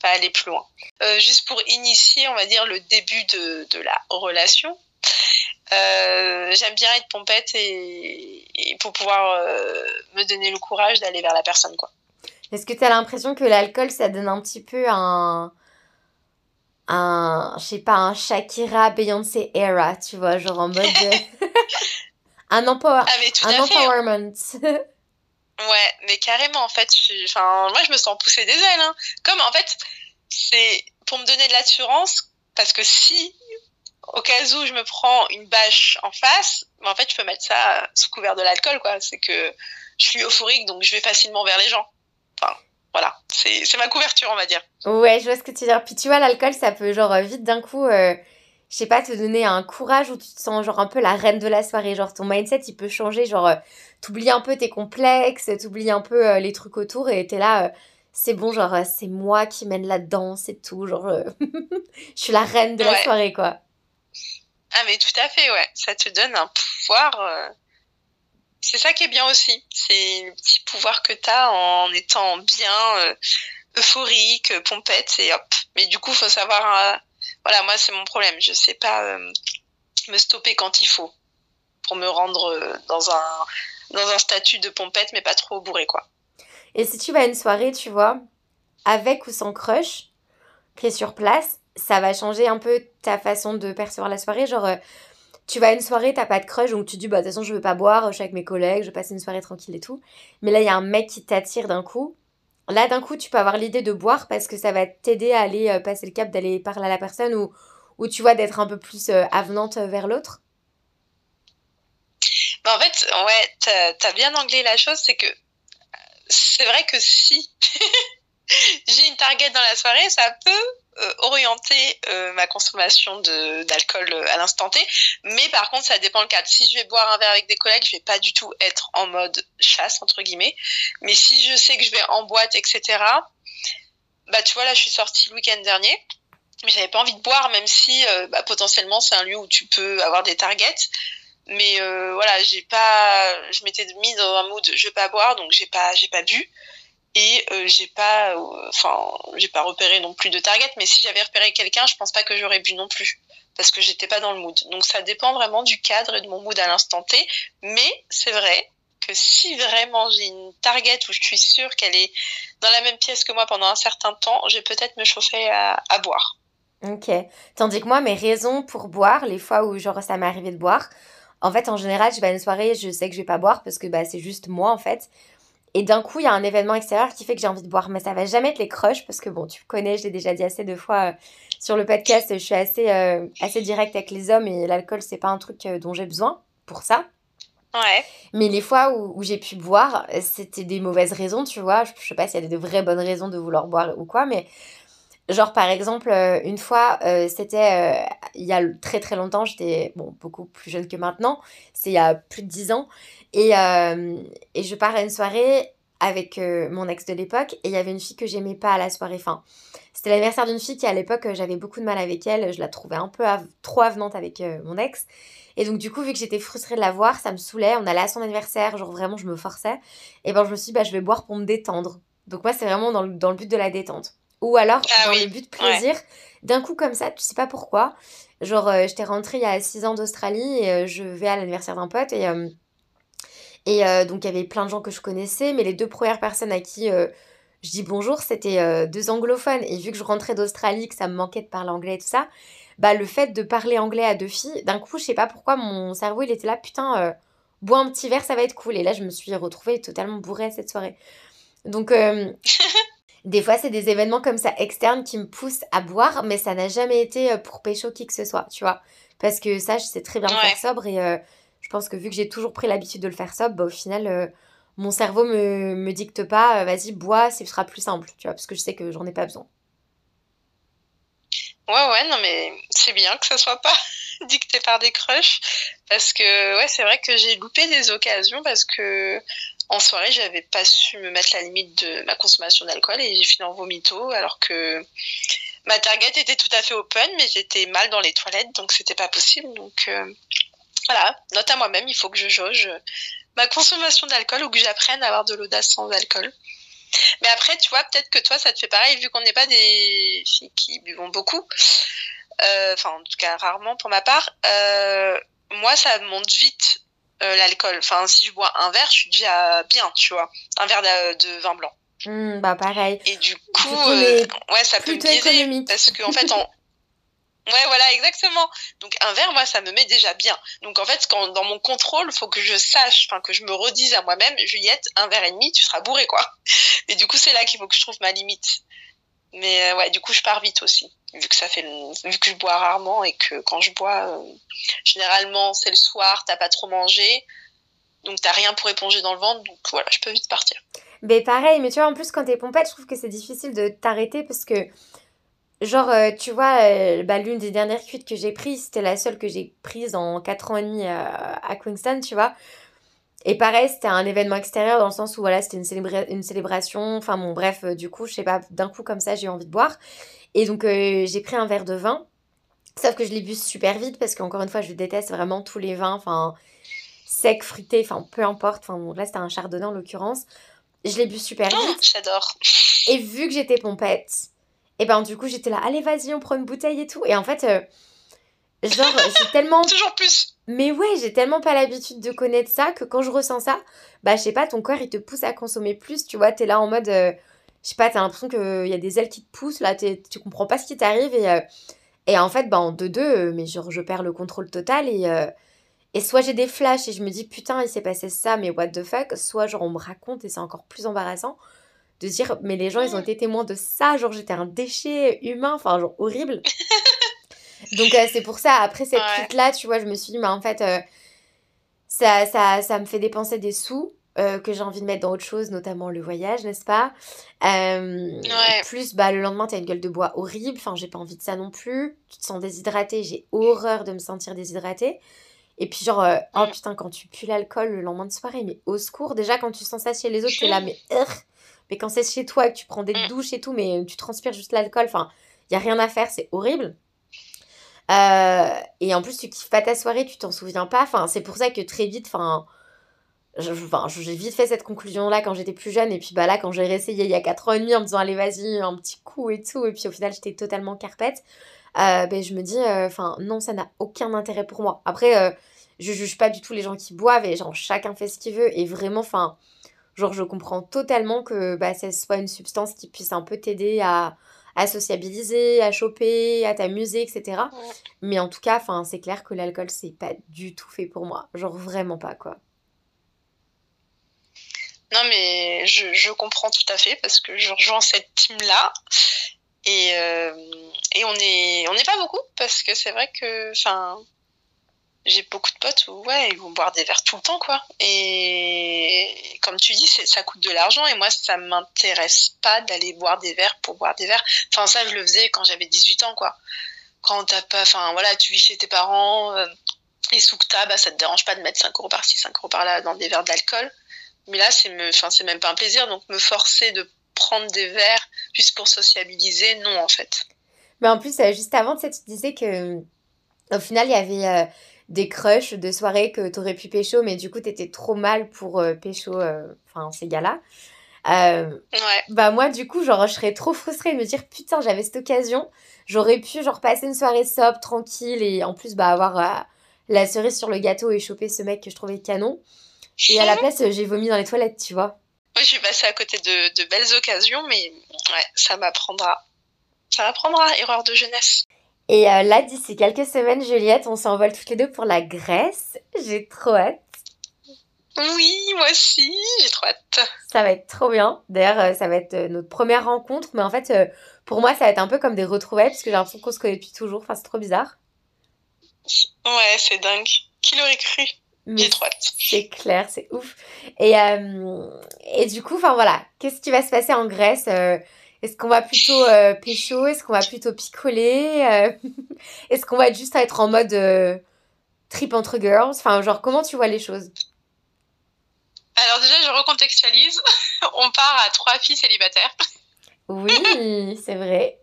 pas aller plus loin. Euh, juste pour initier, on va dire, le début de, de la relation. Euh, j'aime bien être pompette et, pour pouvoir euh, me donner le courage d'aller vers la personne. quoi. Est-ce que tu as l'impression que l'alcool, ça donne un petit peu un. Un. Je sais pas, un Shakira Beyoncé era, tu vois, genre en mode. un, empower, un hein. empowerment. Ouais, mais carrément, en fait, enfin, moi, je me sens pousser des ailes. Hein. Comme, en fait, c'est pour me donner de l'assurance, parce que si, au cas où je me prends une bâche en face, en fait, je peux mettre ça sous couvert de l'alcool, quoi. C'est que je suis euphorique, donc je vais facilement vers les gens. Enfin, voilà, c'est ma couverture, on va dire. Ouais, je vois ce que tu veux dire. Puis tu vois, l'alcool, ça peut, genre, vite d'un coup, euh, je sais pas, te donner un courage où tu te sens, genre, un peu la reine de la soirée. Genre, ton mindset, il peut changer, genre, euh, t'oublies un peu tes complexes, t'oublies un peu euh, les trucs autour et t'es là c'est bon, genre, c'est moi qui mène la danse et tout, genre, je suis la reine de la soirée, quoi. Ah, mais tout à fait, ouais. Ça te donne un pouvoir. Euh, c'est ça qui est bien aussi. C'est le petit pouvoir que tu as en étant bien euh, euphorique, pompette, et hop. Mais du coup, faut savoir. Euh, voilà, moi, c'est mon problème. Je sais pas me stopper quand il faut pour me rendre dans un, dans un statut de pompette, mais pas trop bourré, quoi. Et si tu vas à une soirée, tu vois, avec ou sans crush, qui est sur place, ça va changer un peu ta façon de percevoir la soirée. Genre, euh, tu vas à une soirée, t'as pas de crush, donc tu dis, bah, de toute façon, je veux pas boire, je suis avec mes collègues, je vais passer une soirée tranquille et tout. Mais là, il y a un mec qui t'attire d'un coup. Là, d'un coup, tu peux avoir l'idée de boire parce que ça va t'aider à aller euh, passer le cap, d'aller parler à la personne ou, ou tu vois, d'être un peu plus euh, avenante vers l'autre. Bah, en fait, ouais, t'as as bien anglais la chose, c'est que c'est vrai que si j'ai une target dans la soirée, ça peut euh, orienter euh, ma consommation d'alcool euh, à l'instant T. Mais par contre, ça dépend le cadre. Si je vais boire un verre avec des collègues, je vais pas du tout être en mode chasse, entre guillemets. Mais si je sais que je vais en boîte, etc., bah tu vois, là, je suis sortie le week-end dernier. Mais j'avais pas envie de boire, même si bah, potentiellement c'est un lieu où tu peux avoir des targets. Mais voilà, j'ai pas, je m'étais mise dans un mood, je vais pas boire, donc j'ai pas, j'ai pas bu. Et euh, j'ai pas euh, enfin j'ai pas repéré non plus de target mais si j'avais repéré quelqu'un je pense pas que j'aurais bu non plus. Parce que j'étais pas dans le mood. Donc ça dépend vraiment du cadre et de mon mood à l'instant T. Mais c'est vrai que si vraiment j'ai une target où je suis sûre qu'elle est dans la même pièce que moi pendant un certain temps je vais peut-être me chauffer à, à boire. Ok. Tandis que moi mes raisons pour boire les fois où genre ça m'est arrivé de boire en fait en général je vais à une soirée je sais que je vais pas boire parce que bah c'est juste moi en fait et d'un coup, il y a un événement extérieur qui fait que j'ai envie de boire. Mais ça va jamais être les crushs parce que bon, tu connais, je l'ai déjà dit assez de fois euh, sur le podcast, je suis assez, euh, assez directe avec les hommes et l'alcool, c'est pas un truc euh, dont j'ai besoin pour ça. Ouais. Mais les fois où, j'ai pu boire, c'était des mauvaises raisons, tu vois. Je, je sais pas s'il y a de vraies bonnes raisons de vouloir boire ou quoi, mais genre par exemple, une fois, c'était il y a très très longtemps, j'étais bon, beaucoup plus jeune que maintenant, c'est il y a plus de 10 ans. Et, euh, et je pars à une soirée avec euh, mon ex de l'époque et il y avait une fille que j'aimais pas à la soirée. Enfin, c'était l'anniversaire d'une fille qui à l'époque j'avais beaucoup de mal avec elle, je la trouvais un peu trop avenante avec euh, mon ex. Et donc du coup vu que j'étais frustrée de la voir, ça me saoulait, on allait à son anniversaire, genre vraiment je me forçais. Et ben je me suis dit bah je vais boire pour me détendre. Donc moi c'est vraiment dans le, dans le, but de la détente. Ou alors ah dans le but de plaisir, d'un coup comme ça, tu sais pas pourquoi. Genre j'étais rentrée il y a 6 ans d'Australie et je vais à l'anniversaire d'un pote et et euh, donc, il y avait plein de gens que je connaissais, mais les deux premières personnes à qui euh, je dis bonjour, c'était euh, deux anglophones. Et vu que je rentrais d'Australie, que ça me manquait de parler anglais et tout ça, bah, le fait de parler anglais à deux filles, d'un coup, je sais pas pourquoi, mon cerveau, il était là, putain, bois un petit verre, ça va être cool. Et là, je me suis retrouvée totalement bourrée cette soirée. Donc, des fois, c'est des événements comme ça externes qui me poussent à boire, mais ça n'a jamais été pour pécho qui que ce soit, tu vois. Parce que ça, je sais très bien faire sobre et je pense que vu que j'ai toujours pris l'habitude de le faire sobre, bah, au final, euh, mon cerveau me, me dicte pas, euh, vas-y, bois, ce sera plus simple, tu vois, parce que je sais que j'en ai pas besoin. Ouais, ouais, non, mais c'est bien que ça soit pas dicté par des crushs, parce que, ouais, c'est vrai que j'ai loupé des occasions, parce que en soirée, j'avais pas su me mettre la limite de ma consommation d'alcool et j'ai fini en vomito, alors que ma target était tout à fait open, mais j'étais mal dans les toilettes, donc c'était pas possible, donc. Euh, voilà, note à moi-même, il faut que je jauge ma consommation d'alcool ou que j'apprenne à avoir de l'audace sans alcool. Mais après, tu vois, peut-être que toi, ça te fait pareil, vu qu'on n'est pas des filles qui buvons beaucoup. Euh, enfin, en tout cas, rarement pour ma part. Euh, moi, ça monte vite euh, l'alcool. Enfin, si je bois un verre, je suis déjà bien, tu vois. Un verre de, vin blanc. Mmh, bah, pareil. Et du coup, ouais, ça peut biaiser. Parce qu'en fait, en, Ouais, voilà, exactement. Donc un verre, moi, ça me met déjà bien. Donc en fait, quand dans mon contrôle, faut que je sache, enfin que je me redise à moi-même, Juliette, un verre et demi, tu seras bourré, quoi. Et du coup, c'est là qu'il faut que je trouve ma limite. Mais euh, ouais, du coup, je pars vite aussi, vu que ça fait, vu que je bois rarement et que quand je bois, euh, généralement, c'est le soir, t'as pas trop mangé, donc t'as rien pour éponger dans le ventre, donc voilà, je peux vite partir. Mais pareil, mais tu vois, en plus, quand t'es pompette, je trouve que c'est difficile de t'arrêter parce que Genre, euh, tu vois, bah, l'une des dernières cuites que j'ai prises, c'était la seule que j'ai prise en 4 ans et demi à, à Queenstown, tu vois. Et pareil, c'était un événement extérieur dans le sens où voilà, c'était une, une célébration. Enfin bon, bref, euh, du coup, je sais pas, d'un coup comme ça, j'ai eu envie de boire. Et donc, j'ai pris un verre de vin. Sauf que je l'ai bu super vite parce qu'encore une fois, je déteste vraiment tous les vins, enfin, secs, fruités, enfin, peu importe. Enfin, bon, là, c'était un chardonnay en l'occurrence. Je l'ai bu super oh, vite. J'adore. Et vu que j'étais pompette, et ben du coup, j'étais là, allez, vas-y, on prend une bouteille et tout. Et en fait, euh, genre, j'ai tellement. Toujours plus. Mais ouais, j'ai tellement pas l'habitude de connaître ça que quand je ressens ça, bah je sais pas, ton corps il te pousse à consommer plus. Tu vois, t'es là en mode. Euh, je sais pas, t'as l'impression qu'il y a des ailes qui te poussent, là, tu comprends pas ce qui t'arrive. Et, euh, et en fait, bah en 2-2, mais genre, je perds le contrôle total. Et, et soit j'ai des flashs et je me dis, putain, il s'est passé ça, mais what the fuck. Soit genre, on me raconte et c'est encore plus embarrassant de dire mais les gens ils ont été témoins de ça genre j'étais un déchet humain enfin genre horrible donc euh, c'est pour ça. Après cette ouais. là tu vois je me suis dit mais en fait euh, ça, ça, ça me fait dépenser des sous euh, que j'ai envie de mettre dans autre chose notamment le voyage n'est-ce pas? Plus bah le lendemain t'as une gueule de bois horrible. Enfin j'ai pas envie de ça non plus. Tu te sens déshydraté j'ai horreur de me sentir déshydratée. Et puis genre, oh mm. putain, quand tu pues l'alcool le lendemain de soirée, mais au secours, déjà quand tu sens ça chez les autres, t'es là, mais mais quand c'est chez toi et que tu prends des mm. douches et tout, mais tu transpires juste l'alcool, enfin, il y a rien à faire, c'est horrible. Euh, et en plus, tu kiffes pas ta soirée, tu t'en souviens pas. Enfin, c'est pour ça que très vite, enfin, j'ai vite fait cette conclusion-là quand j'étais plus jeune. Et puis bah là, quand j'ai réessayé il y a 4 ans et demi en me disant, allez, vas-y, un petit coup et tout. Et puis au final, j'étais totalement carpette. Euh, ben, je me dis, euh, enfin, non, ça n'a aucun intérêt pour moi. Après, je juge pas du tout les gens qui boivent et genre, chacun fait ce qu'il veut. Et vraiment, enfin, Genre, je comprends totalement que bah, soit une substance qui puisse un peu t'aider à, à sociabiliser, à choper, à t'amuser, etc. Mais en tout cas, c'est clair que l'alcool, c'est pas du tout fait pour moi. Genre, vraiment pas, quoi. Non, mais je, je comprends tout à fait parce que je rejoins cette team-là. Et, euh, et on n'est on est pas beaucoup parce que c'est vrai que, enfin, j'ai beaucoup de potes où ouais, ils vont boire des verres tout le temps quoi. Et comme tu dis, ça coûte de l'argent et moi ça m'intéresse pas d'aller boire des verres pour boire des verres. Enfin ça je le faisais quand j'avais 18 ans quoi. Quand t'as pas enfin voilà, tu vis chez tes parents euh, et sous que t'as bah ça te dérange pas de mettre 5 euros par-ci, 5 euros par-là dans des verres d'alcool. Mais là c'est me c'est même pas un plaisir donc me forcer de prendre des verres juste pour sociabiliser, non en fait. Mais en plus, euh, juste avant, tu, disais que au final, il y avait euh, des crushs de soirées que t'aurais pu pécho, mais du coup, t'étais trop mal pour euh, pécho, euh, enfin, ces gars-là. Euh, ouais. Bah, moi, du coup, genre, je serais trop frustrée de me dire, putain, j'avais cette occasion. J'aurais pu, genre, passer une soirée sobre, tranquille, et en plus, bah, avoir la cerise sur le gâteau et choper ce mec que je trouvais canon. Et à la place, j'ai vomi dans les toilettes, tu vois. Oui, je suis passée à côté de, de belles occasions, mais ouais, ça m'apprendra. Ça m'apprendra, erreur de jeunesse. Et euh, là, d'ici quelques semaines, Juliette, on s'envole toutes les deux pour la Grèce. J'ai trop hâte. Oui, moi aussi, j'ai trop hâte. Ça va être trop bien. D'ailleurs, euh, ça va être euh, notre première rencontre. Mais en fait, pour moi, ça va être un peu comme des retrouvailles, parce que j'ai l'impression qu'on se connaît depuis toujours. Enfin, c'est trop bizarre. Ouais, c'est dingue. Qui l'aurait cru? J'ai trop hâte. C'est clair, c'est ouf. Et, et du coup, enfin voilà, qu'est-ce qui va se passer en Grèce est-ce qu'on va plutôt euh, pécho? Est-ce qu'on va plutôt picoler? Euh, Est-ce qu'on va juste être en mode euh, trip entre girls? Enfin, genre, comment tu vois les choses? Alors déjà, je recontextualise. On part à trois filles célibataires. Oui, c'est vrai.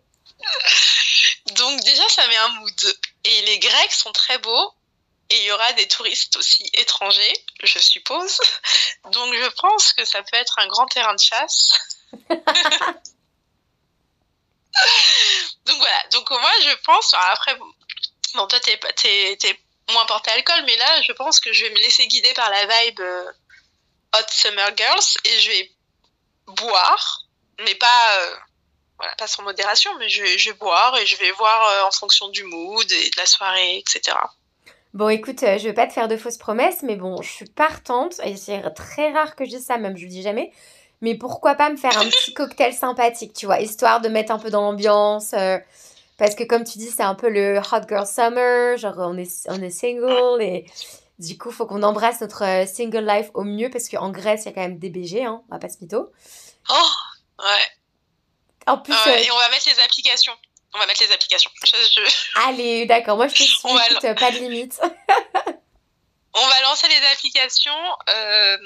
Donc déjà, ça met un mood. Et les Grecs sont très beaux. Et il y aura des touristes aussi étrangers, je suppose. Donc je pense que ça peut être un grand terrain de chasse. Donc voilà. Donc moi, je pense. Après, bon, toi, t'es, moins porté alcool, mais là, je pense que je vais me laisser guider par la vibe euh, Hot Summer Girls et je vais boire, mais pas, euh, voilà, pas sans modération, mais je, vais boire et je vais voir en fonction du mood et de la soirée, etc. Bon, écoute, je vais pas te faire de fausses promesses, mais bon, je suis partante, et c'est très rare que je dise ça, même je le dis jamais, mais pourquoi pas me faire un petit cocktail sympathique, tu vois, histoire de mettre un peu dans l'ambiance. parce que comme tu dis, c'est un peu le hot girl summer, genre on est, on est single et du coup, faut qu'on embrasse notre euh, single life au mieux parce qu'en Grèce, il y a quand même des BG, hein, on va pas se mytho. Oh, ouais. En plus. Euh, et on va mettre les applications. On va mettre les applications. Allez, d'accord. Moi, je te suis. Va... pas de limite. on va lancer les applications. Euh,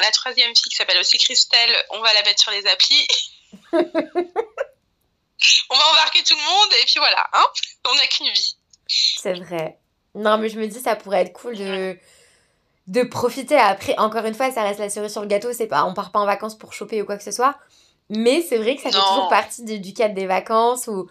la troisième fille qui s'appelle aussi Christelle, on va la mettre sur les applis. on va embarquer tout le monde et puis voilà. Hein on n'a qu'une vie. C'est vrai. Non, mais je me dis, ça pourrait être cool de, de profiter. Après, encore une fois, ça reste la cerise sur le gâteau. C'est pas, on part pas en vacances pour choper ou quoi que ce soit. Mais c'est vrai que ça fait toujours partie du, cadre des vacances. Ou...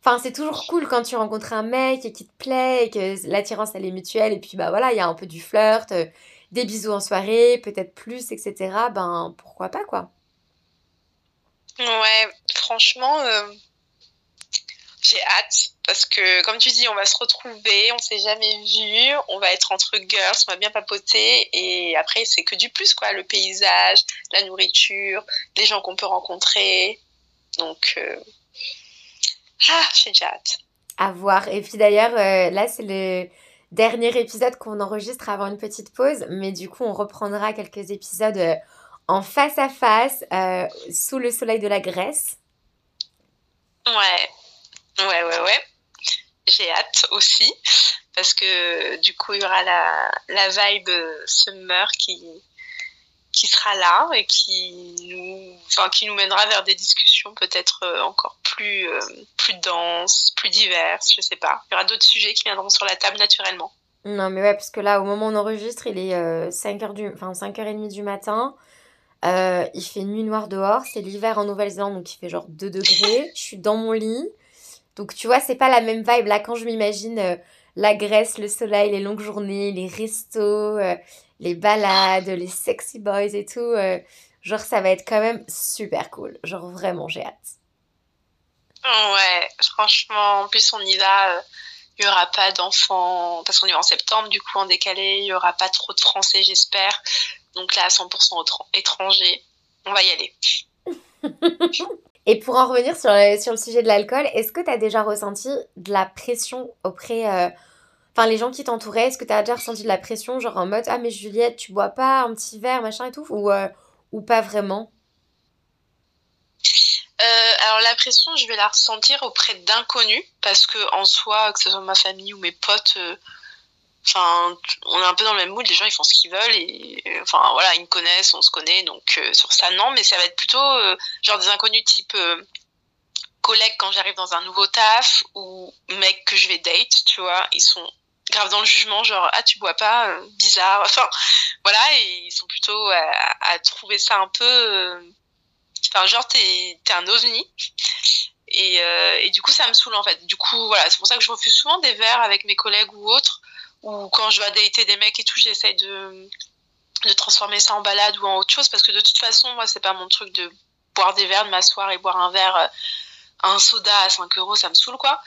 Enfin, c'est toujours cool quand tu rencontres un mec et qui te plaît et que l'attirance, elle est mutuelle. Et puis, bah voilà, il y a un peu du flirt, euh, des bisous en soirée, peut-être plus, etc. Ben, pourquoi pas, quoi. Ouais, franchement, euh, j'ai hâte parce que, comme tu dis, on va se retrouver, on s'est jamais vu, on va être entre girls, on va bien papoter, et après, c'est que du plus, quoi. Le paysage, la nourriture, les gens qu'on peut rencontrer. Donc, euh, ah, j'ai déjà hâte. À voir. Et puis d'ailleurs, euh, là, c'est le dernier épisode qu'on enregistre avant une petite pause, mais du coup, on reprendra quelques épisodes euh, en face à face, sous le soleil de la Grèce. Ouais. Ouais, ouais, ouais. J'ai hâte aussi, parce que du coup, il y aura la, la vibe summer qui, qui sera là et qui nous, enfin, qui nous mènera vers des discussions peut-être euh, encore plus, euh, plus denses, plus diverses, je sais pas. Il y aura d'autres sujets qui viendront sur la table naturellement. Non, mais ouais, parce que là, au moment où on enregistre, il est 5h, euh, du... enfin, 5h30 du matin. il fait nuit noire dehors. C'est l'hiver en Nouvelle-Zélande, donc il fait genre 2 degrés. Je suis dans mon lit. Donc tu vois, c'est pas la même vibe. Là, quand je m'imagine euh, la Grèce, le soleil, les longues journées, les restos, euh, les balades, les sexy boys et tout, euh, genre ça va être quand même super cool. Genre vraiment, j'ai hâte. Ouais, franchement, en plus on y va, il n'y aura pas d'enfants, parce qu'on y va en septembre, du coup en décalé, il n'y aura pas trop de Français, j'espère. Donc là, à 100% étranger, on va y aller. Et pour en revenir sur le, sur le sujet de l'alcool, est-ce que tu as déjà ressenti de la pression auprès. Euh, enfin, les gens qui t'entouraient, est-ce que tu as déjà ressenti de la pression, genre en mode Ah, mais Juliette, tu bois pas un petit verre, machin et tout? Ou, euh, ou pas vraiment? Euh, alors la pression, je vais la ressentir auprès d'inconnus parce que en soi, que ce soit ma famille ou mes potes, enfin on est un peu dans le même mood les gens ils font ce qu'ils veulent et enfin voilà ils me connaissent on se connaît donc euh, sur ça non mais ça va être plutôt euh, genre des inconnus type euh, collègues quand j'arrive dans un nouveau taf ou mec que je vais date tu vois ils sont grave dans le jugement genre ah tu bois pas bizarre. Enfin voilà et ils sont plutôt à, trouver ça un peu enfin genre t'es es un ovni. Et, et du coup ça me saoule en fait. Du coup voilà c'est pour ça que je refuse souvent des verres avec mes collègues ou autres ou quand je vais dater des mecs et tout, j'essaie de, de transformer ça en balade ou en autre chose parce que de toute façon, moi, c'est pas mon truc de boire des verres, de m'asseoir et boire un verre, euh, un soda à 5 euros, ça me saoule quoi.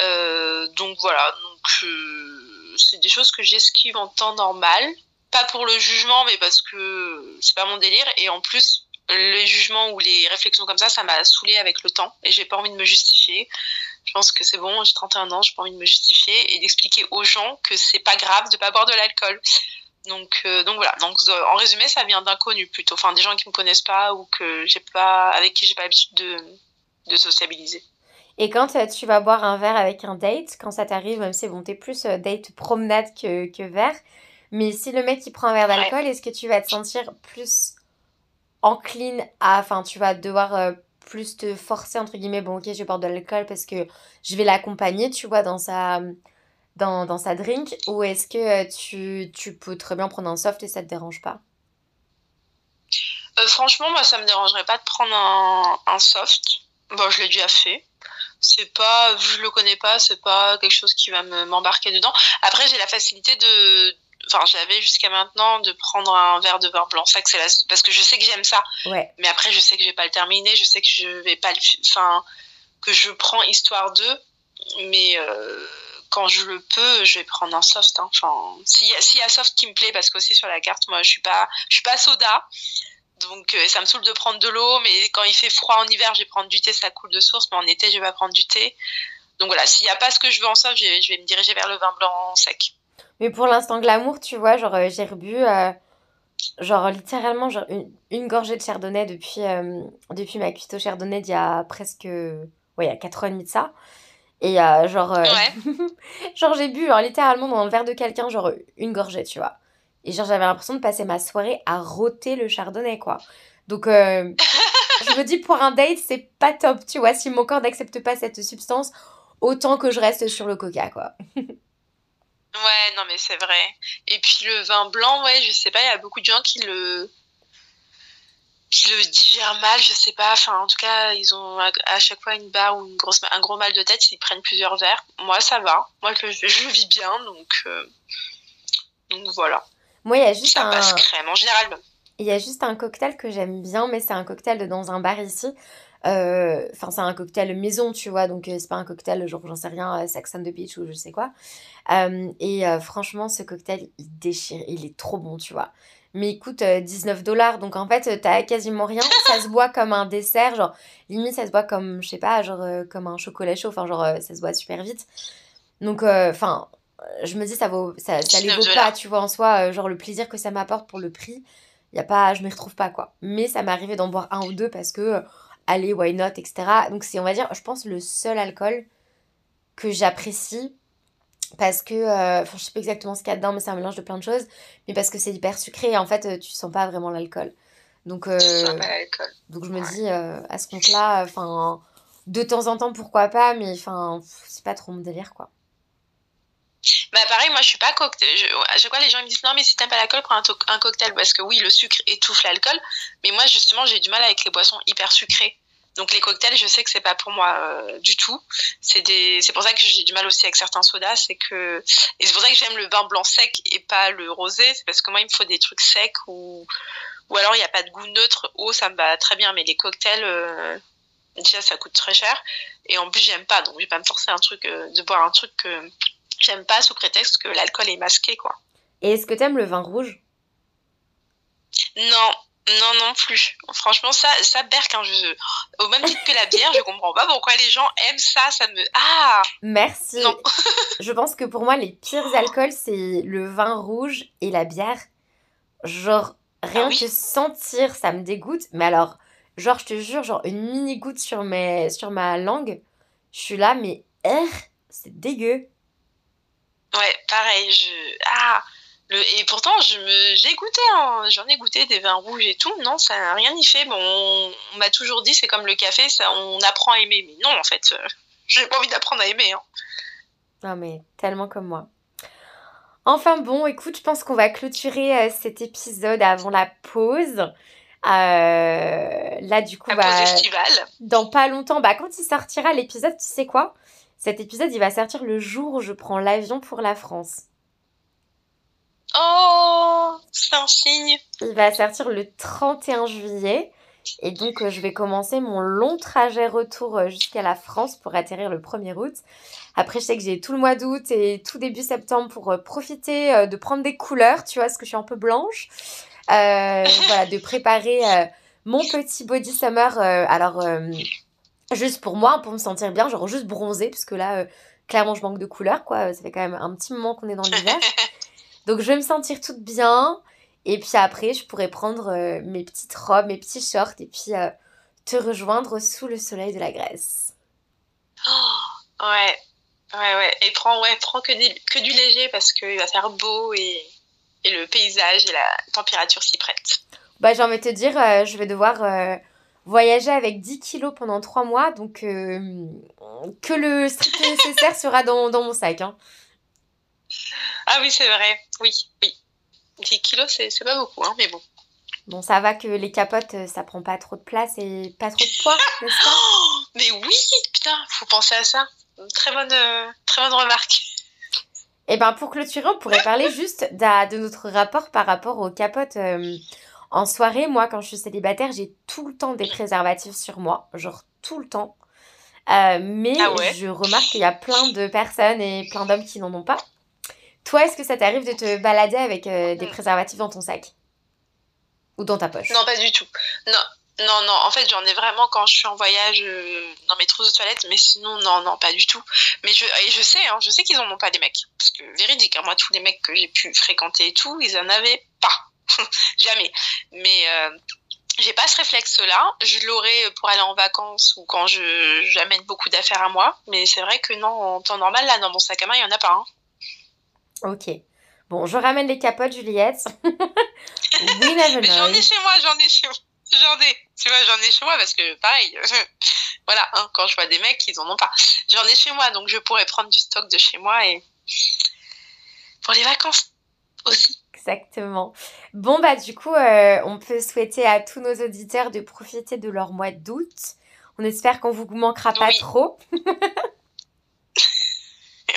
Euh, donc voilà, donc euh, c'est des choses que j'esquive en temps normal, pas pour le jugement, mais parce que c'est pas mon délire et en plus les jugements ou les réflexions comme ça, ça m'a saoulé avec le temps et j'ai pas envie de me justifier. Je pense que c'est bon, j'ai 31 ans, j'ai pas envie de me justifier et d'expliquer aux gens que c'est pas grave de pas boire de l'alcool. Donc, euh, donc voilà. Donc, euh, en résumé, ça vient d'inconnus plutôt. Enfin, des gens qui me connaissent pas ou que j'ai pas, avec qui j'ai pas l'habitude de, de sociabiliser. Et quand euh, tu vas boire un verre avec un date, quand ça t'arrive, même si bon, t'es plus date promenade que, que verre, mais si le mec il prend un verre d'alcool, est-ce que tu vas te sentir plus encline à. Enfin, tu vas devoir plus te forcer, entre guillemets, bon, ok, je boire de l'alcool parce que je vais l'accompagner, tu vois, dans sa, dans, dans sa drink Ou est-ce que euh, tu, tu, peux très bien prendre un soft et ça te dérange pas? Euh, Franchement, moi, ça me dérangerait pas de prendre un, un soft. Bon, je l'ai déjà fait. C'est pas, je le connais pas, c'est pas quelque chose qui va m'embarquer dedans. Après, j'ai la facilité de, enfin j'avais jusqu'à maintenant de prendre un verre de vin blanc sec, c'est parce que je sais que j'aime ça. Ouais. Mais après je sais que je vais pas le terminer, je sais que je vais pas le, enfin que je prends histoire d'eux, mais euh, quand je le peux, je vais prendre un soft. Hein. Enfin, s'il y, a, y a soft qui me plaît, parce qu'aussi sur la carte, moi je suis pas, je suis pas soda. Donc euh, ça me saoule de prendre de l'eau, mais quand il fait froid en hiver, je vais prendre du thé, ça coule de source, mais en été, je vais pas prendre du thé. Donc voilà, s'il n'y a pas ce que je veux en soft, je vais, je vais me diriger vers le vin blanc sec. Mais pour l'instant glamour, tu vois, genre euh, j'ai rebu, euh, genre littéralement, genre une, une gorgée de chardonnay depuis, euh, depuis ma cuite au chardonnay d'il y a presque, ouais, il y a 4 ans et demi de ça. Et genre, Ouais. genre j'ai bu, genre, littéralement dans le verre de quelqu'un, genre une gorgée, tu vois. Et genre j'avais l'impression de passer ma soirée à rôter le chardonnay, quoi. Donc je me dis pour un date, c'est pas top, tu vois. Si mon corps n'accepte pas cette substance, autant que je reste sur le coca, quoi. Ouais, non, mais c'est vrai. Et puis le vin blanc, ouais, je sais pas, il y a beaucoup de gens qui le qui le digèrent mal, je sais pas. Enfin, en tout cas, ils ont à chaque fois une barre ou une grosse, un gros mal de tête, ils prennent plusieurs verres. Moi, ça va. Moi, je, je vis bien, donc euh, donc voilà. Moi, il y a juste Ça un... passe crème en général. Il y a juste un cocktail que j'aime bien, mais c'est un cocktail de dans un bar ici. Euh, Enfin, c'est un cocktail maison, tu vois, donc euh, c'est pas un cocktail genre, j'en sais rien, euh, Sex on the Beach ou je sais quoi. Euh, et euh, franchement, ce cocktail, il déchire, il est trop bon, tu vois. Mais il coûte euh, 19 dollars, donc en fait, t'as quasiment rien. Ça se boit comme un dessert, genre, limite, ça se boit comme, je sais pas, genre, comme un chocolat chaud, enfin, genre, ça se boit super vite. Donc, enfin, je me dis, ça vaut, ça, ça les 19 vaut pas, tu vois, en soi, euh, genre, le plaisir que ça m'apporte pour le prix, y a pas, je m'y retrouve pas, quoi. Mais ça m'est arrivé d'en boire un ou deux parce que, euh, allez, why not, etc. Donc, c'est, on va dire, je pense, le seul alcool que j'apprécie parce que, euh, enfin, je sais pas exactement ce qu'il y a dedans, mais c'est un mélange de plein de choses, mais parce que c'est hyper sucré et en fait, tu sens pas vraiment l'alcool. Donc, euh, donc je me Ouais. dis, euh, à ce compte-là, enfin, de temps en temps, pourquoi pas, mais enfin, c'est pas trop mon délire, quoi. Bah pareil, moi je suis pas cocktail. Je, chaque fois les gens me disent non mais si t'aimes pas l'alcool, prends un, un cocktail parce que oui le sucre étouffe l'alcool, mais moi justement j'ai du mal avec les boissons hyper sucrées. Donc les cocktails, je sais que c'est pas pour moi euh, du tout. C'est des, pour ça que j'ai du mal aussi avec certains sodas, c'est que et c'est pour ça que j'aime le vin blanc sec et pas le rosé, c'est parce que moi il me faut des trucs secs ou ou alors il y a pas de goût neutre. Oh ça me va très bien, mais les cocktails euh, déjà ça coûte très cher et en plus j'aime pas, donc je vais pas me forcer un truc euh, de boire un truc que J'aime pas sous prétexte que l'alcool est masqué, quoi. Et est-ce que t'aimes le vin rouge? Non, non, non plus. Franchement, ça, ça berque. Hein, je... Au même titre que la bière, je comprends pas pourquoi les gens aiment ça. Ça me. Ah Merci. Non. Je pense que pour moi, les pires alcools, c'est le vin rouge et la bière. Genre, rien Ah oui. que sentir, ça me dégoûte. Mais alors, genre, je te jure, genre, une mini goutte sur, mes, sur ma langue, je suis là, mais R, c'est dégueu. Ouais, pareil. Je... Ah le... Et pourtant, je me... j'ai goûté. hein, J'en ai goûté des vins rouges et tout. Non, ça n'a rien y fait. Bon, on, on m'a toujours dit, c'est comme le café, ça, on apprend à aimer. Mais non, en fait, euh, j'ai pas envie d'apprendre à aimer. Hein. Non, mais tellement comme moi. Enfin bon, écoute, je pense qu'on va clôturer euh, cet épisode avant la pause. Euh, là, du coup, La pause bah, estivale. dans pas longtemps, bah, quand il sortira l'épisode, tu sais quoi? Cet épisode, il va sortir le jour où je prends l'avion pour la France. Oh, c'est un signe. Il va sortir le 31 juillet. Et donc, euh, je vais commencer mon long trajet retour euh, jusqu'à la France pour atterrir le 1er août. Après, je sais que j'ai tout le mois d'août et tout début septembre pour euh, profiter euh, de prendre des couleurs, tu vois, parce que je suis un peu blanche. Voilà, de préparer mon petit body summer. alors, juste pour moi, pour me sentir bien, genre juste bronzer, parce que là, euh, clairement, je manque de couleurs, quoi. Ça fait quand même un petit moment qu'on est dans l'hiver. Donc, je vais me sentir toute bien. Et puis après, je pourrais prendre euh, mes petites robes, mes petits shorts, et puis euh, te rejoindre sous le soleil de la Grèce. Oh, ouais, ouais, ouais. Et prends, ouais, prends que, des- que du léger parce qu'il va faire beau et, et le paysage et la température s'y prêtent. Bah, j'ai envie de te dire, je vais devoir voyager avec 10 kilos pendant 3 mois, donc euh, que le strict nécessaire sera dans, dans mon sac. Hein. Ah oui, c'est vrai. Oui, oui. 10 kilos, c'est pas beaucoup, hein, mais bon. Bon, ça va que les capotes, euh, ça prend pas trop de place et pas trop de poids, n'est-ce pas? Oh, mais oui, putain, faut penser à ça. Très bonne, euh, très bonne remarque. Et eh ben pour clôturer, on pourrait parler juste de notre rapport par rapport aux capotes euh, en soirée. Moi, quand je suis célibataire, j'ai tout le temps des préservatifs sur moi, genre tout le temps. Euh, mais ah je remarque qu'il y a plein de personnes et plein d'hommes qui n'en ont pas. Toi, est-ce que ça t'arrive de te balader avec euh, des mm. préservatifs dans ton sac? Ou dans ta poche? Non, pas du tout. Non, non, non, en fait, j'en ai vraiment quand je suis en voyage euh, dans mes trousses de toilette, mais sinon, non, non, pas du tout. Mais je, et je sais, hein, je sais qu'ils en ont pas des mecs. Parce que, véridique, hein, moi, tous les mecs que j'ai pu fréquenter et tout, ils en avaient pas. Jamais. Mais euh, j'ai pas ce réflexe-là. Je l'aurais pour aller en vacances ou quand je j'amène beaucoup d'affaires à moi. Mais c'est vrai que non, en temps normal, là, dans mon sac à main, il y en a pas. Hein. Ok. Bon, je ramène les capotes, Juliette. oui, J'en ai chez moi, j'en ai chez moi. J'en ai, tu vois, j'en ai chez moi parce que pareil, voilà, hein, quand je vois des mecs, ils en ont pas. J'en ai chez moi, donc je pourrais prendre du stock de chez moi et pour les vacances aussi. Exactement. Bon, bah, du coup, euh, on peut souhaiter à tous nos auditeurs de profiter de leur mois d'août. On espère qu'on vous manquera pas trop. et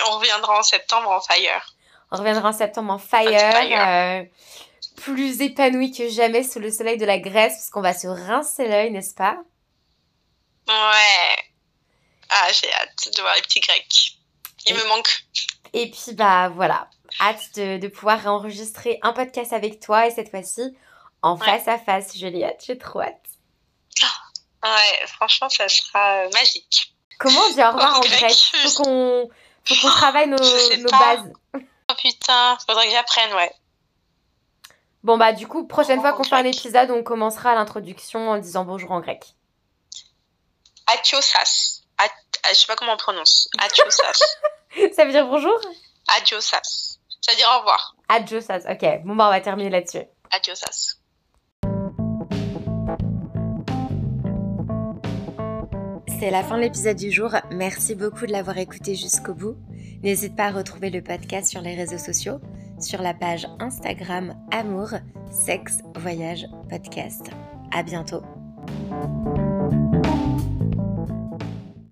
on reviendra en septembre en fire. On reviendra en septembre en fire. Euh, plus épanoui que jamais sous le soleil de la Grèce, parce qu'on va se rincer l'œil, n'est-ce pas? Ouais. Ah, j'ai hâte de voir les petits Grecs. Il me manque. Et puis, bah voilà, hâte de, pouvoir enregistrer un podcast avec toi et cette fois-ci en face à face, Juliette. J'ai trop hâte. Ouais, franchement, ça sera euh, magique. Comment on dit au revoir en, grec, Faut qu'on faut travaille nos, nos bases. Oh putain, faudrait que j'apprenne, ouais. Bon, bah, du coup, prochaine fois qu'on fait un épisode, on commencera l'introduction en disant bonjour en grec. Atiosas. At... Je sais pas comment on prononce. Atiosas. Ça veut dire bonjour? Adiosas. Ça veut dire au revoir. Adiosas, ok. Bon, bah, on va terminer là-dessus. Adiosas. C'est la fin de l'épisode du jour. Merci beaucoup de l'avoir écouté jusqu'au bout. N'hésite pas à retrouver le podcast sur les réseaux sociaux sur la page Instagram Amour, Sexe, Voyage, Podcast. À bientôt.